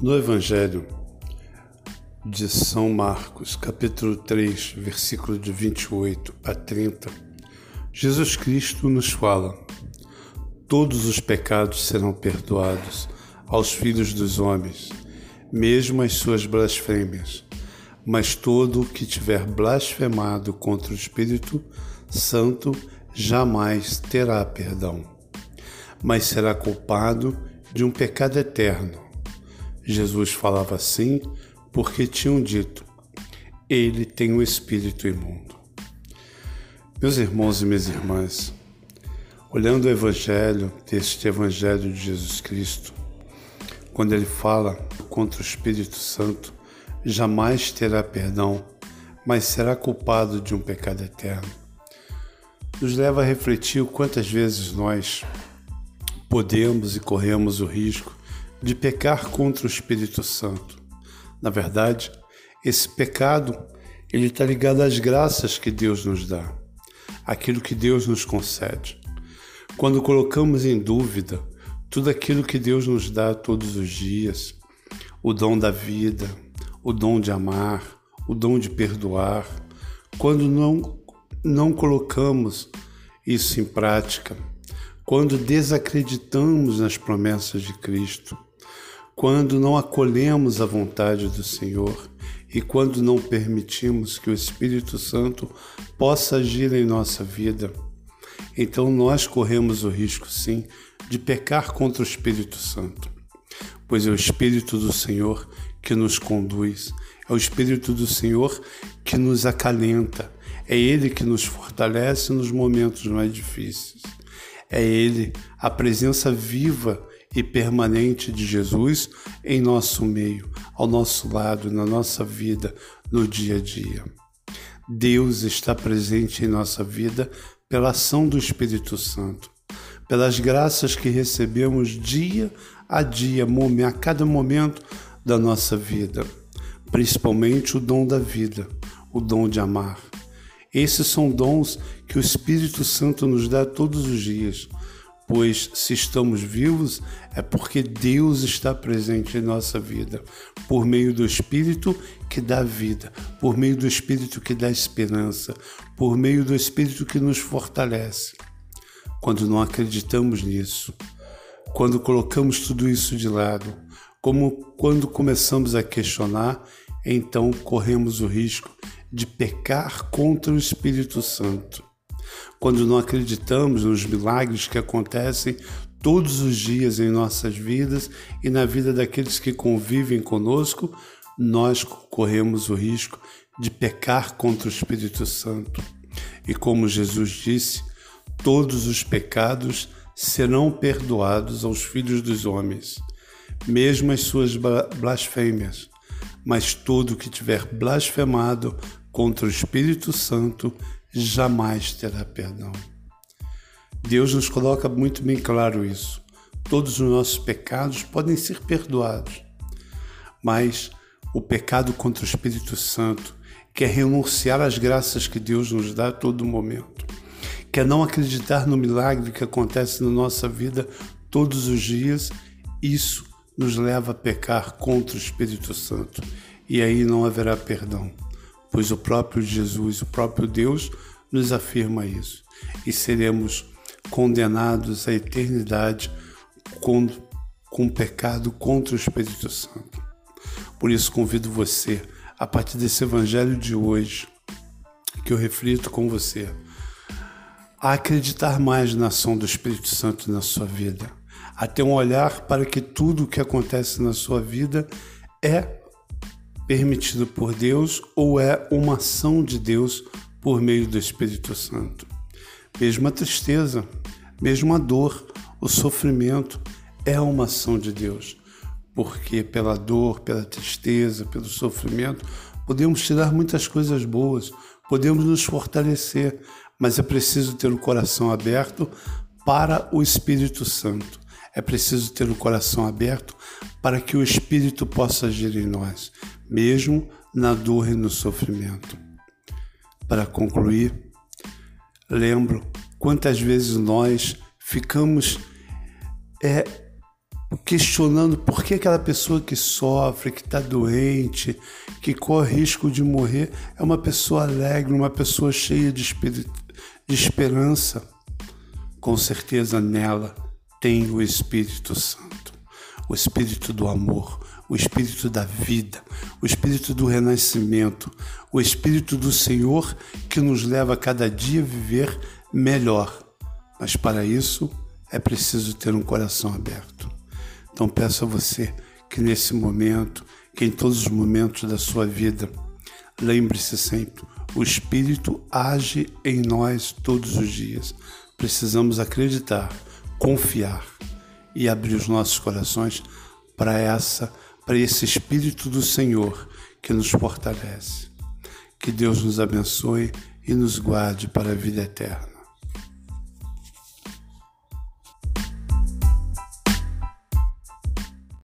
No Evangelho de São Marcos, capítulo 3, versículo de 28 a 30, Jesus Cristo nos fala: Todos os pecados serão perdoados aos filhos dos homens, mesmo as suas blasfêmias. Mas todo o que tiver blasfemado contra o Espírito Santo jamais terá perdão, mas será culpado de um pecado eterno. Jesus falava assim porque tinham dito: Ele tem o um espírito imundo. Meus irmãos e minhas irmãs, olhando o Evangelho, este Evangelho de Jesus Cristo, quando ele fala contra o Espírito Santo, jamais terá perdão, mas será culpado de um pecado eterno. Nos leva a refletir quantas vezes nós podemos e corremos o risco de pecar contra o Espírito Santo. Na verdade, esse pecado ele está ligado às graças que Deus nos dá, aquilo que Deus nos concede. Quando colocamos em dúvida tudo aquilo que Deus nos dá todos os dias, o dom da vida, o dom de amar, o dom de perdoar, quando não, não colocamos isso em prática, quando desacreditamos nas promessas de Cristo, quando não acolhemos a vontade do Senhor e quando não permitimos que o Espírito Santo possa agir em nossa vida, então nós corremos o risco, sim, de pecar contra o Espírito Santo, pois é o Espírito do Senhor que nos conduz, é o Espírito do Senhor que nos acalenta, é Ele que nos fortalece nos momentos mais difíceis. É Ele, a presença viva e permanente de Jesus em nosso meio, ao nosso lado, na nossa vida, no dia a dia. Deus está presente em nossa vida pela ação do Espírito Santo pelas graças que recebemos dia a dia, a cada momento da nossa vida, principalmente o dom da vida, o dom de amar. Esses são dons que o Espírito Santo nos dá todos os dias, pois se estamos vivos é porque Deus está presente em nossa vida, por meio do Espírito que dá vida, por meio do Espírito que dá esperança, por meio do Espírito que nos fortalece quando não acreditamos nisso, quando colocamos tudo isso de lado, como quando começamos a questionar, então corremos o risco de pecar contra o Espírito Santo. Quando não acreditamos nos milagres que acontecem todos os dias em nossas vidas e na vida daqueles que convivem conosco, nós corremos o risco de pecar contra o Espírito Santo. E como Jesus disse, todos os pecados serão perdoados aos filhos dos homens, mesmo as suas blasfêmias. Mas todo que tiver blasfemado contra o Espírito Santo jamais terá perdão. Deus nos coloca muito bem claro isso. Todos os nossos pecados podem ser perdoados, mas o pecado contra o Espírito Santo quer renunciar às graças que Deus nos dá a todo momento quer não acreditar no milagre que acontece na nossa vida todos os dias, isso nos leva a pecar contra o Espírito Santo. E aí não haverá perdão, pois o próprio Jesus, o próprio Deus, nos afirma isso. E seremos condenados à eternidade com, com pecado contra o Espírito Santo. Por isso convido você, a partir desse evangelho de hoje, que eu reflito com você, a acreditar mais na ação do Espírito Santo na sua vida, a ter um olhar para que tudo o que acontece na sua vida é permitido por Deus ou é uma ação de Deus por meio do Espírito Santo. Mesmo a tristeza, mesmo a dor, o sofrimento é uma ação de Deus, porque pela dor, pela tristeza, pelo sofrimento, podemos tirar muitas coisas boas, podemos nos fortalecer, mas é preciso ter o coração aberto para o Espírito Santo. É preciso ter o coração aberto para que o Espírito possa agir em nós, mesmo na dor e no sofrimento. Para concluir, lembro quantas vezes nós ficamos é, questionando por que aquela pessoa que sofre, que está doente, que corre risco de morrer, é uma pessoa alegre, uma pessoa cheia de, de esperança. Com certeza nela tem o Espírito Santo, o Espírito do amor, o Espírito da vida, o Espírito do renascimento, o Espírito do Senhor que nos leva a cada dia a viver melhor. Mas para isso é preciso ter um coração aberto. Então peço a você que nesse momento, que em todos os momentos da sua vida, lembre-se sempre: o Espírito age em nós todos os dias. Precisamos acreditar, confiar e abrir os nossos corações para essa, para esse Espírito do Senhor que nos fortalece. Que Deus nos abençoe e nos guarde para a vida eterna.